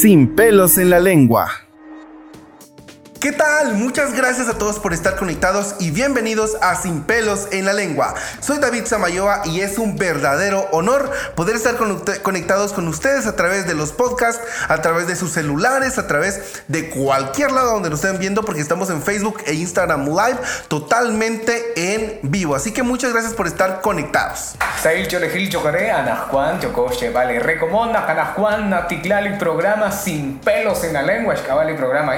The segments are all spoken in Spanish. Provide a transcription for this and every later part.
Sin pelos en la lengua. ¿Qué tal? Muchas gracias a todos por estar conectados y bienvenidos a Sin pelos en la lengua. Soy David Samayoa y es un verdadero honor poder estar conectados con ustedes a través de los podcasts, a través de sus celulares, a través de cualquier lado donde nos estén viendo porque estamos en Facebook e Instagram Live totalmente en vivo. Así que muchas gracias por estar conectados. programa Sin pelos en la lengua, programa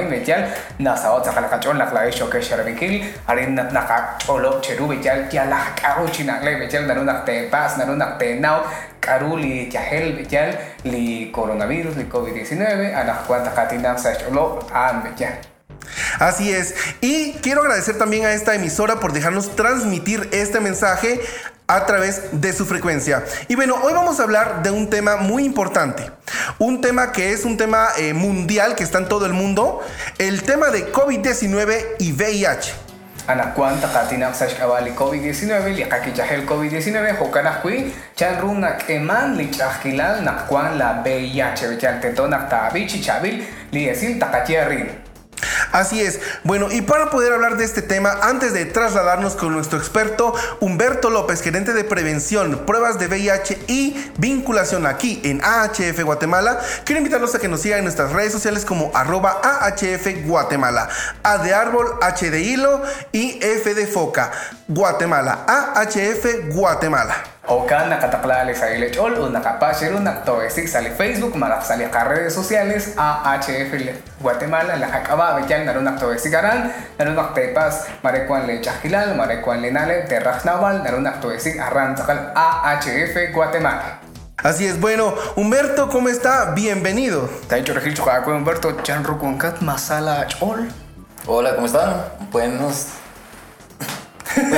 nasaot sa kalakachon lak lai shoke sharabikil arin nat naka olo cheru bejal kia lah karo chinak le bejal naru nak te pas naru nak te nau karu li tiahel bejal li coronavirus li covid-19 anak kuanta katinang sa olo an bejal Así es. Y quiero agradecer también a esta emisora por dejarnos transmitir este mensaje a través de su frecuencia. Y bueno, hoy vamos a hablar de un tema muy importante. Un tema que es un tema eh, mundial que está en todo el mundo. El tema de COVID-19 y VIH. anak kuan takatina sa awali COVID-19 li kakijahel COVID-19 hokanak kui chan rum nak eman li chahkilal nak kuan la VIH chan tento nak tabi chichabil li esil takachiarin Así es. Bueno, y para poder hablar de este tema, antes de trasladarnos con nuestro experto Humberto López, gerente de prevención, pruebas de VIH y vinculación aquí en AHF Guatemala, quiero invitarlos a que nos sigan en nuestras redes sociales como arroba AHF Guatemala, A de árbol, H de hilo y F de foca, Guatemala, AHF Guatemala. Hokan nakataklali sa ilechol o nakapasiro naktoesik sa Facebook malak sa redes sociales AHF Guatemala la hakaba bejan naru naktoesikaran naru naktepas marekuan le chahilal marekuan le nale terras naval naru naktoesik arran sakal AHF Guatemala. Así es, bueno, Humberto, ¿cómo está? Bienvenido. Humberto Masala Hola, ¿cómo están? Buenos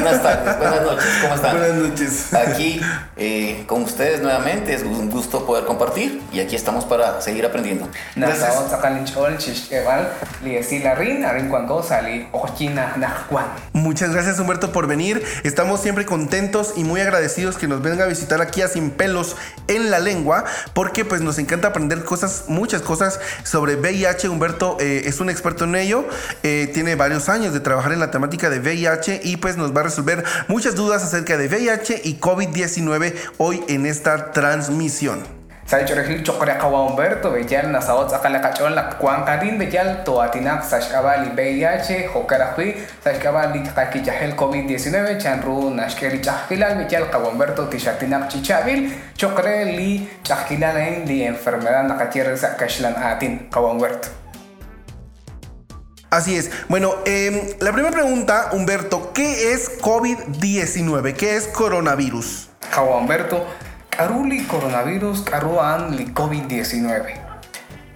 Buenas tardes, buenas noches, ¿cómo están? Buenas noches. Aquí eh, con ustedes nuevamente, es un gusto poder compartir y aquí estamos para seguir aprendiendo. Gracias. Muchas gracias Humberto por venir. Estamos siempre contentos y muy agradecidos que nos venga a visitar aquí a Sin Pelos en la Lengua porque pues nos encanta aprender cosas, muchas cosas sobre VIH. Humberto eh, es un experto en ello, eh, tiene varios años de trabajar en la temática de VIH y pues nos va a resolver muchas dudas acerca de VIH y COVID-19 hoy en esta transmisión. Sajorehil chokore kawa Humberto bejal nasaot sakala kachon la kuan karin bejal to atinak sashkabali VIH hokarakui sashkabali kaki jahel COVID-19 chanru nashkeli chahkilal bejal kawa Humberto tishatinak chichabil chokore li chahkilal li enfermedad nakatierre sa kashlan atin kawa Humberto. Así es. Bueno, eh, la primera pregunta, Humberto, ¿qué es COVID-19? ¿Qué es coronavirus? Kawa Humberto, Caruli coronavirus, Caruan COVID-19.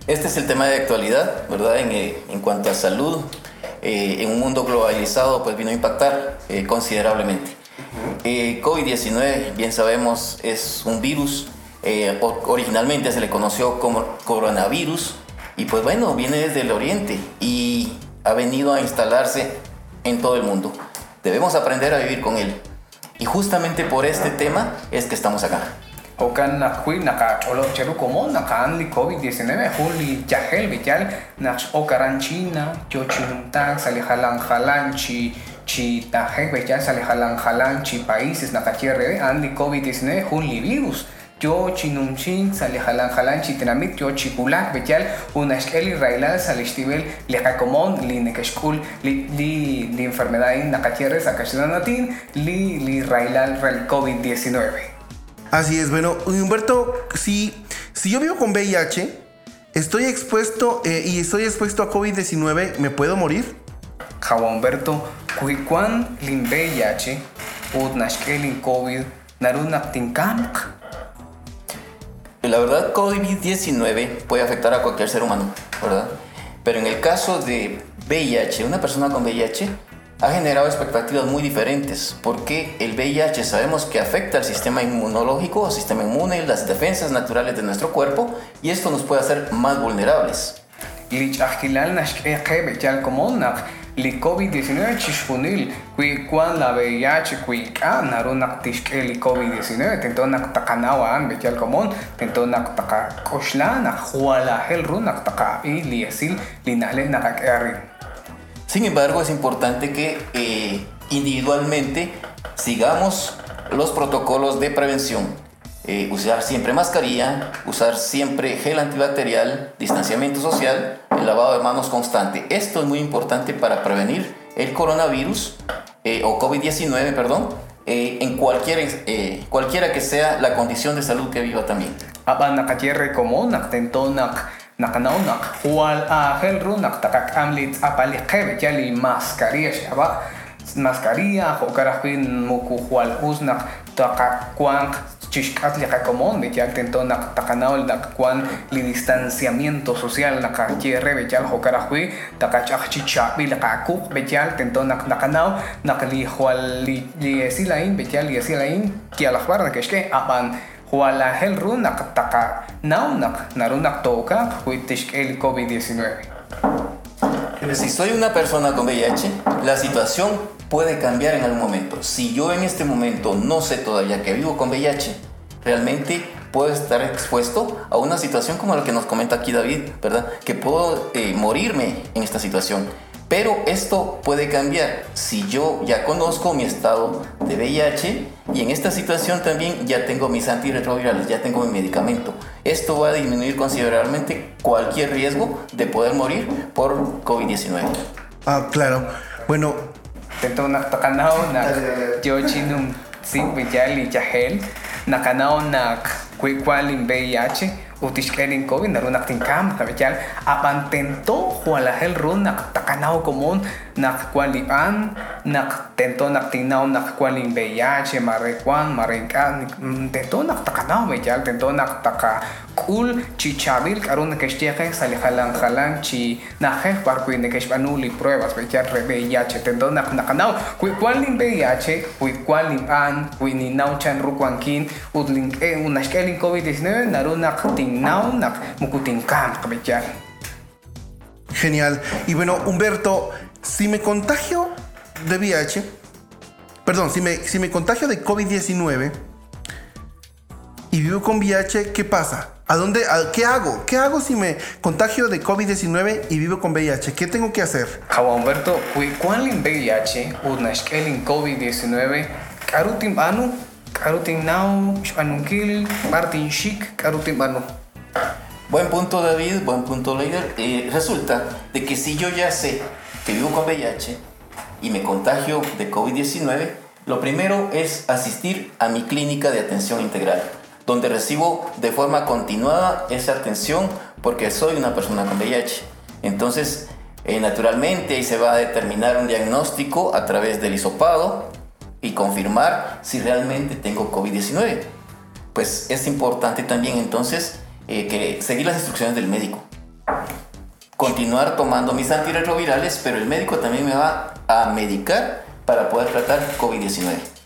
Este es el tema de actualidad, ¿verdad? En, eh, en cuanto a salud, eh, en un mundo globalizado, pues vino a impactar eh, considerablemente. COVID-19, bien sabemos, es un virus. originalmente se le conoció como coronavirus y pues bueno, viene desde el oriente y ha venido a instalarse en todo el mundo. Debemos aprender a vivir con él. Y justamente por este tema es que estamos acá. Okan na hui naka cholo cheru como naka anli COVID-19 huli yahel vital nak okaran China yo chinuntan sali halan halan chi tahe vital sali halan halan chi países naka tierre anli COVID-19 huli virus yo chinumchin sali halan halan chitnamit yo chipulak bechal una esquel israelal sali estivel le común li nekashkul li li li enfermedad en nakatierres akashnanatin li li israelal rel COVID-19. Así es, bueno, Humberto, si, si yo vivo con VIH, estoy expuesto eh, y estoy expuesto a COVID-19, ¿me puedo morir? Jawa Humberto, kuikuan lin VIH, ud nashkelin COVID, narunak la verdad, COVID-19 puede afectar a cualquier ser humano, ¿verdad? Pero en el caso de VIH, una persona con VIH ha generado expectativas muy diferentes, porque el VIH sabemos que afecta al sistema inmunológico, al sistema inmune, las defensas naturales de nuestro cuerpo, y esto nos puede hacer más vulnerables li COVID-19 chishpunil kui kwan la VIH kui ka narunak tishke li COVID-19 tento nak takanawa an bechal komon tento nak taka koshla nak huala hel runak taka y li asil li nahle nak Sin embargo, es importante que eh, individualmente sigamos los protocolos de prevención. Eh, usar siempre mascarilla, usar siempre gel antibacterial, distanciamiento social, el lavado de manos constante. Esto es muy importante para prevenir el coronavirus eh, o COVID-19, perdón, en cualquier, cualquiera que sea la condición de salud que viva también. Takakuanq chishkat liqakomon bechal tento nak takanaw nak kuan li distanciamiento social naka cierre bechal jokarajwi takachaj chichabi liqakuk bechal tento nak nakanaw nak li huwal li esilain bechal li esilain kialajbar nakeshke apan hel runak taka naunak narunak toka el COVID-19. Si soy una persona con VIH, la situación puede cambiar en algún momento. Si yo en este momento no sé todavía que vivo con VIH, realmente puedo estar expuesto a una situación como la que nos comenta aquí David, ¿verdad? Que puedo eh, morirme en esta situación. Pero esto puede cambiar si yo ya conozco mi estado de VIH y en esta situación también ya tengo mis antirretrovirales, ya tengo mi medicamento. Esto va a disminuir considerablemente cualquier riesgo de poder morir por COVID-19. Ah, claro. Bueno. Tento naktakanao nak yochinum sin vijali jahel nakanao nak kwalin VIH utishkerin COVID narunak tinkam kabechal apantento hualahel run nak takanao común nak kualian nak tento nak tinao nak kualin VIH marekuan marenkan tento nak takanao bechal tento nak taka kul chichabil karun keshtiake salihalan halan chi naje parkuin de keshbanuli pruebas bechal re VIH tento nak nakanao kui kualin VIH kui kualin an kui ni nauchan rukuankin utlin e unashkelin COVID-19 narunak tinao nak mukutinkan kabechal Genial. Y bueno, Humberto, si me contagio de VIH, perdón, si me, si me contagio de COVID-19 y vivo con VIH, ¿qué pasa? ¿A dónde, ¿Qué hago? ¿Qué hago si me contagio de COVID-19 y vivo con VIH? ¿Qué tengo que hacer? Humberto, ¿cuál es VIH? ¿Un COVID-19? ¿Carutim anu? ¿Carutim nau? ¿Spanunkil? ¿Martin chic? ¿Carutim anu? Buen punto David, buen punto Leider. Eh, resulta de que si yo ya sé que vivo con VIH y me contagio de COVID-19, lo primero es asistir a mi clínica de atención integral, donde recibo de forma continuada esa atención porque soy una persona con VIH. Entonces, eh, naturalmente ahí se va a determinar un diagnóstico a través del hisopado y confirmar si realmente tengo COVID-19. Pues es importante también entonces eh, que seguir las instrucciones del médico. Continuar tomando mis antirretrovirales, pero el médico también me va a medicar para poder tratar COVID-19.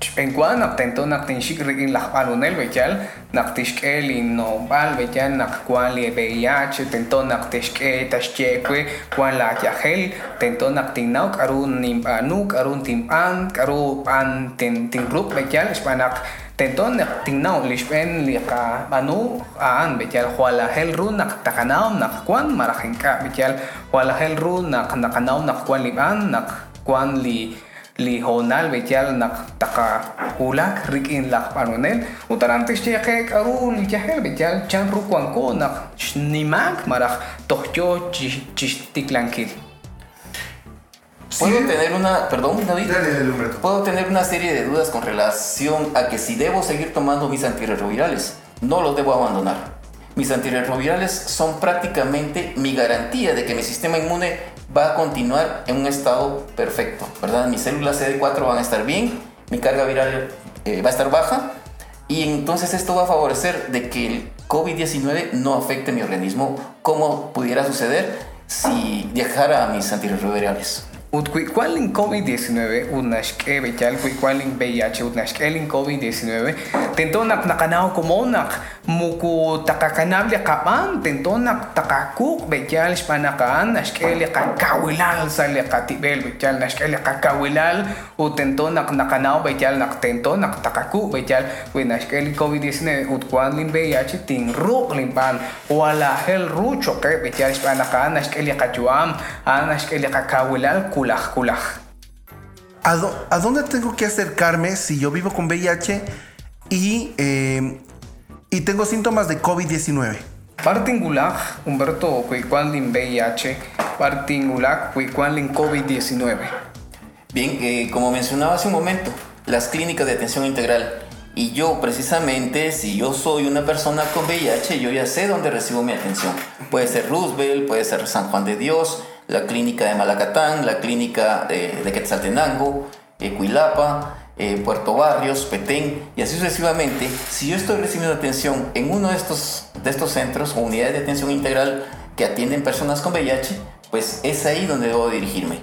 Penguan naktenton naktinshik rikin lakbalunel bechal naktishkel no bal bechal nakkuali VIH tenton naktishke tashchekwe kuan la yahel tenton naktinau karun nimpanu karun timpan karu pan tin tinrup bechal espanak tenton tinnaw lishpen liqa manu aan bechal huala hel ru nak takanaw nak kwan marahin ka bechal huala hel ru nak nakanaw nak kwan liban nak kwan li li honal bechal nak taka hulak rikin lak panonel. Utarantes cheque karu li jahel bechal chan ru kwan ko nak nimak maraj tohyo chistiklankil Puedo tener una, perdón David, puedo tener una serie de dudas con relación a que si debo seguir tomando mis antirretrovirales, no los debo abandonar. Mis antirretrovirales son prácticamente mi garantía de que mi sistema inmune va a continuar en un estado perfecto, ¿verdad? Mis células CD4 van a estar bien, mi carga viral eh, va a estar baja y entonces esto va a favorecer de que el COVID-19 no afecte mi organismo como pudiera suceder si dejara mis antirretrovirales. Ut kuikwalin COVID-19 unashke bechal kuikwalin VIH unashkelin COVID-19 tentonak nakanaw kumonak muku takakanable kapan tentonak takakuk bechal spanakaan nashkele kakawilal sale katibel bechal nashkele kakawilal u tentonak nakanaw bechal nak tentonak takakuk bechal winashkelin COVID-19 ut kualin VIH tinruk limpan wala hel rucho ke bechal spanakaan nashkele kachuam anashkele kakawilal kulaj kulaj. ¿A, do, ¿A, dónde tengo que acercarme si yo vivo con VIH y, eh, y tengo síntomas de COVID-19? Partingulag, Humberto Cuicuanlin VIH, Partingulag, Cuicuanlin COVID-19. Bien, eh, como mencionaba hace un momento, las clínicas de atención integral. Y yo precisamente, si yo soy una persona con VIH, yo ya sé dónde recibo mi atención. Puede ser Roosevelt, puede ser San Juan de Dios, la clínica de Malacatán, la clínica de, Quetzaltenango, eh, eh, Puerto Barrios, Petén y así sucesivamente. Si yo estoy recibiendo atención en uno de estos, de estos centros o unidades de atención integral que atienden personas con VIH, pues es ahí donde debo dirigirme.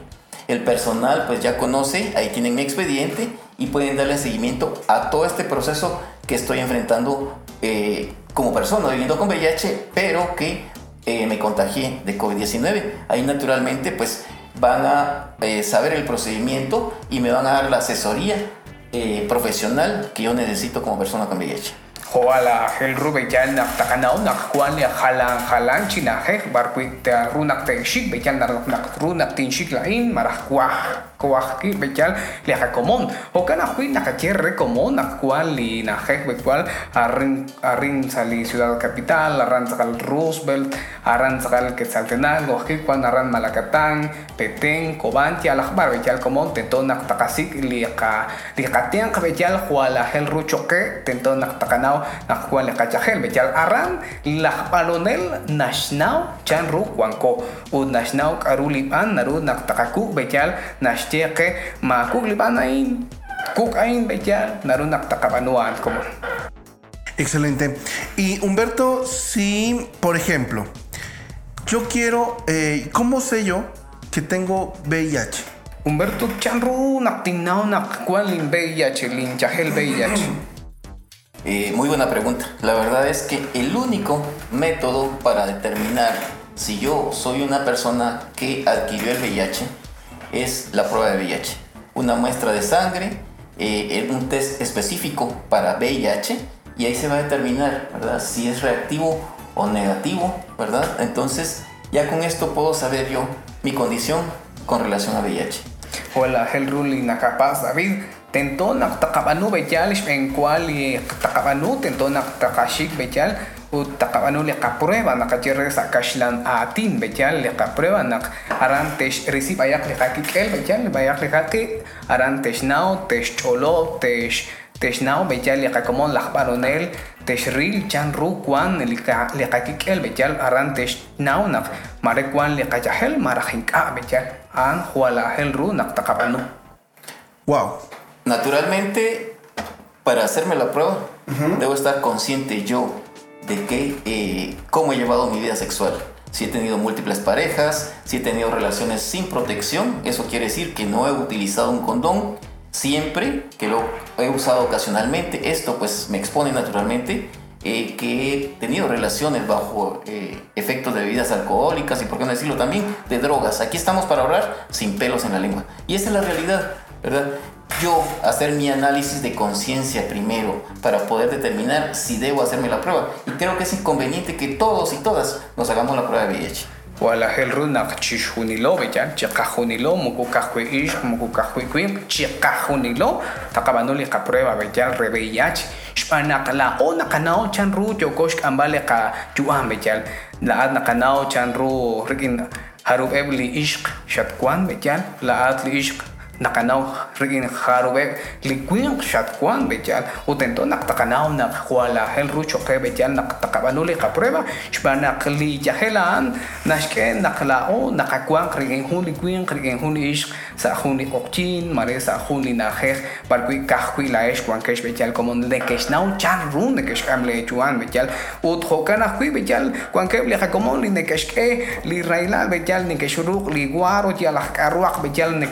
El personal pues ya conoce, ahí tienen mi expediente y pueden darle seguimiento a todo este proceso que estoy enfrentando eh, como persona viviendo con VIH, pero que eh, me contagié de COVID-19. Ahí naturalmente pues van a eh, saber el procedimiento y me van a dar la asesoría eh, profesional que yo necesito como persona con VIH. Kuah kuah ki be jan le ha komon o kana kuit nak cherre komon nak kuan li na hek be kual arin arin sali ciudad capital aran sakal Roosevelt aran sakal Quetzaltenango ki kuan aran Malacatán Petén Cobanti al bar be jan komon tenton nak takasik li ka li ka tiang ka be jan hoala hel ruchoke tenton nak takanau nakuan le kachajel bechal. Aran la palonel nashnau chan ru wanko u nashnau karulipan naru nak takaku bechal nashteke como Excelente. Y Humberto, si, por ejemplo, yo quiero, eh, ¿cómo sé yo que tengo VIH? Humberto chanru nak tinau nak kuan lin VIH lin chahel VIH. Eh, muy buena pregunta. La verdad es que el único método para determinar si yo soy una persona que adquirió el VIH es la prueba de VIH. Una muestra de sangre, eh, un test específico para VIH y ahí se va a determinar, ¿verdad? Si es reactivo o negativo, ¿verdad? Entonces ya con esto puedo saber yo mi condición con relación a VIH. Hola, el ruling nakapaz David. Tento nak takabanu bejal en cual takabanu tento nak takashik bejal u takabanu le kaprueba nak acherre sakashlan atin bejal le kaprueba nak arantesh receive ayak le kakikel bejal bayak le kaki arantesh now tesh cholo tesh tesh now bejal le kakomon la baronel tesh ril chan ru kwan le kakikel bejal arantesh now nak mare kwan le kajahel marajinka bejal an huala hel ru takabanu Wow. Naturalmente, para hacerme la prueba, debo estar consciente yo de que, eh, cómo he llevado mi vida sexual. Si he tenido múltiples parejas, si he tenido relaciones sin protección, eso quiere decir que no he utilizado un condón siempre, que lo he usado ocasionalmente. Esto pues me expone naturalmente eh, que he tenido relaciones bajo eh, efectos de bebidas alcohólicas y por qué no decirlo también de drogas. Aquí estamos para hablar sin pelos en la lengua. Y esa es la realidad, ¿verdad? yo hacer mi análisis de conciencia primero para poder determinar si debo hacerme la prueba. Y creo que es inconveniente que todos y todas nos hagamos la prueba de VIH. Nakanaw rigin harube likwin shatkuan bechal utento naktakanaw nak huala hel rucho ke bechal naktakanuli ka prueba shbana kli jahelan nashke naklao nakakuan rigin hun likwin rigin hun ish sa hun okchin mare sa hun linajej barkui kahkui la kwan kesh bechal como de kesh nau chan run de amle chuan bechal ut hokana kui bechal kwan ke ble como li ne kesh ke li raila bechal ni li guaro ya la karuak bechal li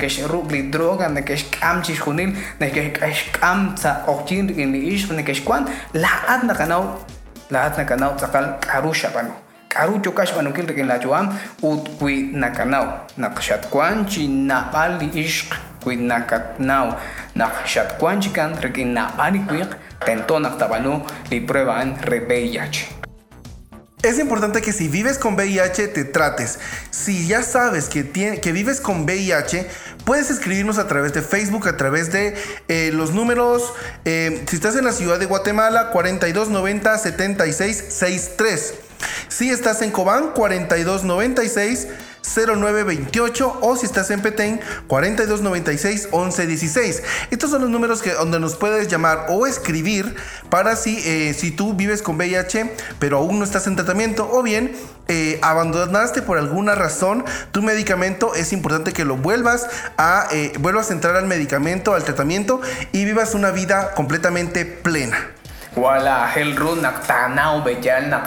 droga ne kesh kam chis junil ne kesh kam sa okchin in li ish ne kesh kwan la ad na kanau la ad na kanau tsakal karusha bano karu chokash bano kil rekin la chuan ut kui na kanau na kshat kwan chi na pali ish kui na katnau na kshat kwan chi kan rekin na pali kui tento na tabano li prueban re VIH. Es importante que si vives con VIH te trates. Si ya sabes que, que vives con VIH, puedes escribirnos a través de Facebook, a través de eh, los números. Eh, si estás en la ciudad de Guatemala, 4290 7663. Si estás en Cobán, 4296 0928 o si estás en Petén 4296 1116. Estos son los números que, donde nos puedes llamar o escribir para si, eh, si tú vives con VIH pero aún no estás en tratamiento o bien eh, abandonaste por alguna razón tu medicamento, es importante que lo vuelvas a, eh, vuelvas a entrar al medicamento, al tratamiento y vivas una vida completamente plena. tento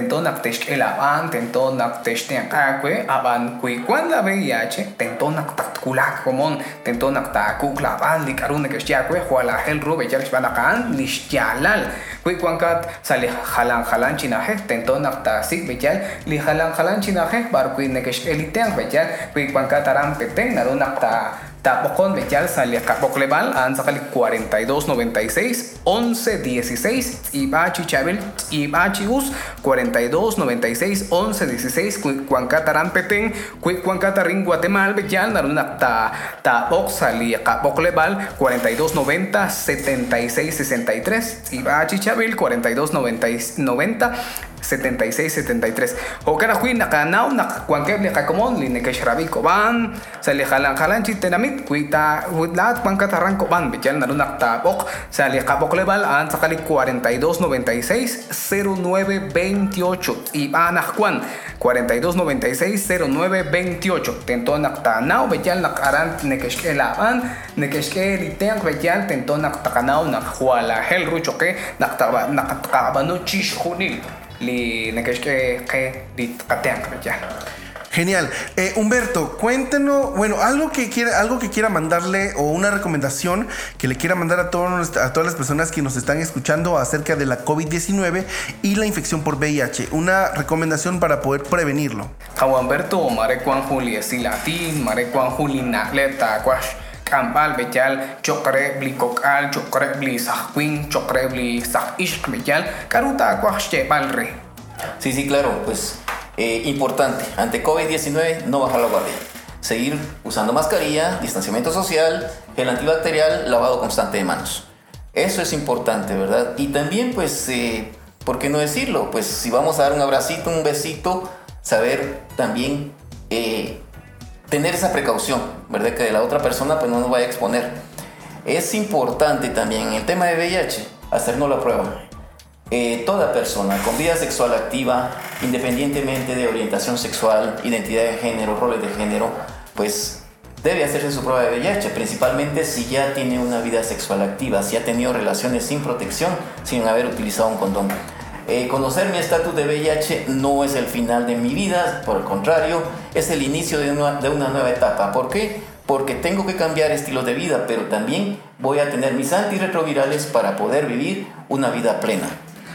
nak tesh elaban tento nak tesh te akwe aban kui cuando VIH tento nak takula komon tento nak ta kukla ban li karun ke shya kwe hwala hel ro be jal shbana kan li shyalal kui kwankat sali halan halan china he tento nak ta sik be jal li halan halan china he bar kui ne ke eliten be jal kui kwankat aram peteng naru nak ta Tapocón de Yal sale a Capocleval, Anzakali 4296 1116 Ibachi Chabel Ibachi Us 4296 1116 Cuancatarán Petén Cuancatarín Guatemala Bechal Naruna Ta Tapoc sale a Capocleval 4290 7663 Ibachi Chabel 4290 76-73. O kana hui nakanao nakwankeble kakomon li nekeshrabi koban. Sali halan halan chitenamit kuita wudlat kwankat arran koban. Bichal naru naktabok sali kabok lebal an sakali 42 96 09 28 y anak kwan 42 96 09 28 tento naktanao bichal nakaran nekeshkelaban nekeshke tenk bichal tento naktakanao nakhuala hel ruchoke naktaba naktakabano chish junil Genial. Eh, Humberto, cuéntenos, bueno, algo que quiera, algo que quiera mandarle o una recomendación que le quiera mandar a, todos, a todas las personas que nos están escuchando acerca de la COVID-19 y la infección por VIH. Una recomendación para poder prevenirlo. Humberto, Mare Juan Juli, Latín, Mare Juan Juli, Nagleta, chokre chokre chokre bli sah ishk bejal karuta balre Sí, sí, claro, pues eh, importante, ante COVID-19 no bajar la guardia. Seguir usando mascarilla, distanciamiento social, gel antibacterial, lavado constante de manos. Eso es importante, ¿verdad? Y también, pues, eh, ¿por qué no decirlo? Pues si vamos a dar un abracito, un besito, saber también eh, tener esa precaución, ¿verdad? Que la otra persona pues no nos vaya a exponer. Es importante también en el tema de VIH hacernos la prueba. Eh, toda persona con vida sexual activa, independientemente de orientación sexual, identidad de género, roles de género, pues debe hacerse su prueba de VIH, principalmente si ya tiene una vida sexual activa, si ha tenido relaciones sin protección, sin haber utilizado un condón. Eh, conocer mi estatus de VIH no es el final de mi vida, por el contrario, es el inicio de una, de una nueva etapa. ¿Por qué? Porque tengo que cambiar estilos de vida, pero también voy a tener mis antirretrovirales para poder vivir una vida plena.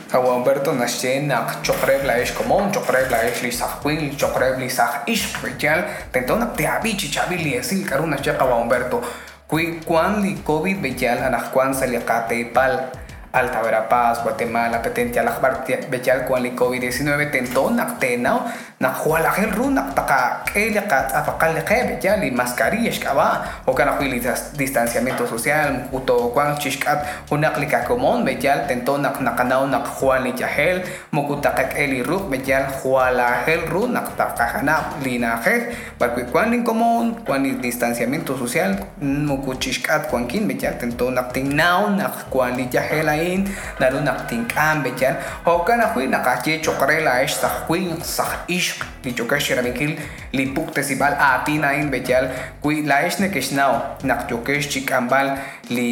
Nak chokreb la ish común, chokreb la ish li sahwil, chokreb li sah ish special, tentona te abichi chabili esil karuna checa Humberto. Kui kwan li COVID bechal anak kwan saliakate pal Alta Verapaz, Guatemala, Petentia, Lajbar, Bechal, Cuali, COVID-19, Tentón, Actenao, na huala hel ru na taka kele ka apakal le kebe ya li mascarilla o huili distanciamiento social uto kwan chishkat unak li kakomon be ya tento nak nakanao nak huali ya hel mokuta ka keli ru be ya huala hel ru nak taka hana li na hel bakwi kwan li komon kwan li distanciamiento social muku chishkat kwan kin be ya tento nak tingnao nak kwan li ya hel ain naru nak tingkam be ya o kana hui nakache chokre la ish sa hui sa ish li chokash ramikil li pukte sibal atina in bechal. Kui la ish ne kishnao nak chokesh chikambal li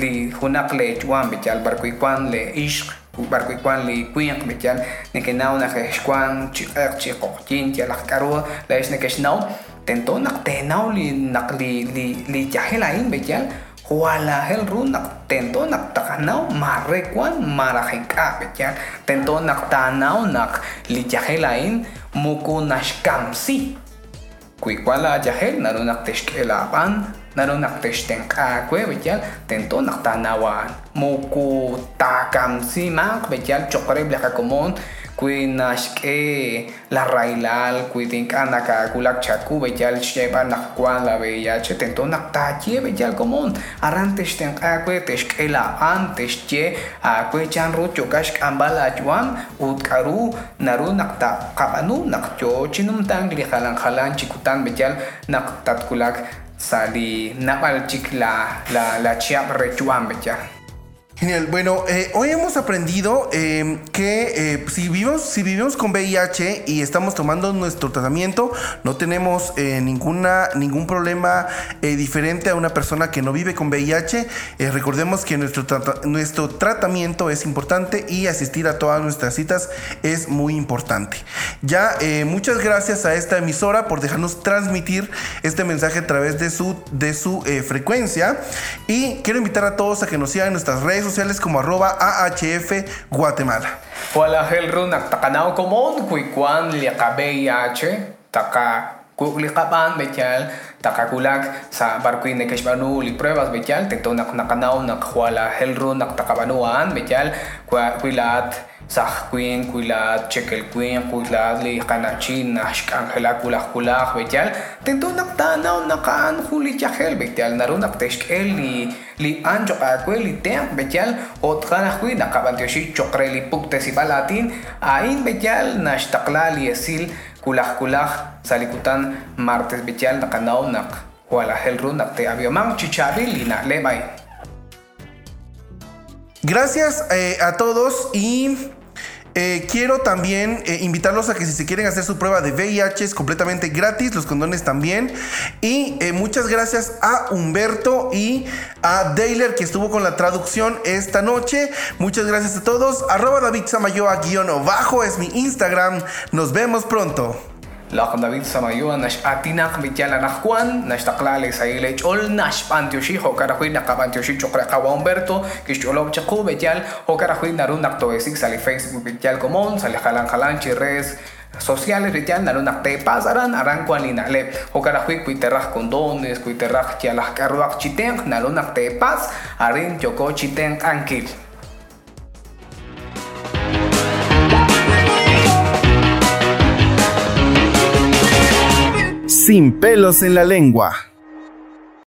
li hunak le chuan bechal. Bar kui kwan le ish bar kui kwan li kuyak bechal. Ne kenao na kwan chikak chikokchin ya lak karo la ish ne kishnao tento nak tenao li nak li li li jahela in bechal wala hel ru nak tento nak takanau marekwan marahika bejan tento nak tanau nak lijahelain muku nashkamsi kuikwala jahel naru nak teshkelapan naru nak teshtengka kwe bejan tento nak tanawan muku takamsi mak bejan chokre blaka komon kui nashke la railal kui tinkana ka kulak chaku bejal sheba nak kwan la beya che tento nak ta che bejal komon arantes ten akwe teshkela antes che akwe chan ru chokash kambala juan utkaru naru nak ta kapanu nak cho chinum tang li halan halan chikutan bejal nak tat kulak sali napal chik la la la chiap rechuan bejal Genial. Bueno, eh, hoy hemos aprendido eh, que eh, si, vivimos, si vivimos con VIH y estamos tomando nuestro tratamiento, no tenemos ninguna, ningún problema diferente a una persona que no vive con VIH. recordemos que nuestro, nuestro tratamiento es importante y asistir a todas nuestras citas es muy importante. Ya, muchas gracias a esta emisora por dejarnos transmitir este mensaje a través de su, de su frecuencia. Y quiero invitar a todos a que nos sigan nuestras redes sociales como arroba AHF Guatemala. Wala hel runak takanao komon kuikuan liakabeyache taka kuklikapan bechal takakulak sa barkuin nekeshbanu li pruebas bechal tento nak nakanao nak wala hel runak takabanuan bechal kuilat sah kuin kuilat chekel kuin kuilat li kanachin nash angela kulah kulah bechal tento nak tanaw nakaan huli chahel bechal narunak teshkel li li anjo akwe li tem bechal otkana hui nakabantioshi chokre li pukte si balatin ain bechal nash takla li esil kulah kulah salikutan martes bechal nakanaw nak wala helru nak te abiomang chichabi li na lebay Gracias eh, a todos y eh, quiero también eh, invitarlos a que si se quieren hacer su prueba de VIH es completamente gratis, los condones también. Y eh, muchas gracias a Humberto y a Dailer que estuvo con la traducción esta noche. Muchas gracias a todos. Arroba David Samayoa guion bajo es mi Instagram. Nos vemos pronto. لقد دافيد سمايو نش اتيناق بيتيالا نخوان نش تقلالي سايلي تقول نش بانتيوشي هو كراخوي نقا بانتيوشي تشوكرا قوا امبرتو كيش تقولو بچقو بيتيال هو كراخوي نارو نقتو اسيك سالي فيسبوك بيتيال كومون سالي خلان خلان چي ريس sociales betial naru nak te pasaran aran kwa ni nale o kara hui kui terraj condones kui terraj kia las carruak chiten naru nak te pas arin choko chiten ankil sin pelos en la lengua.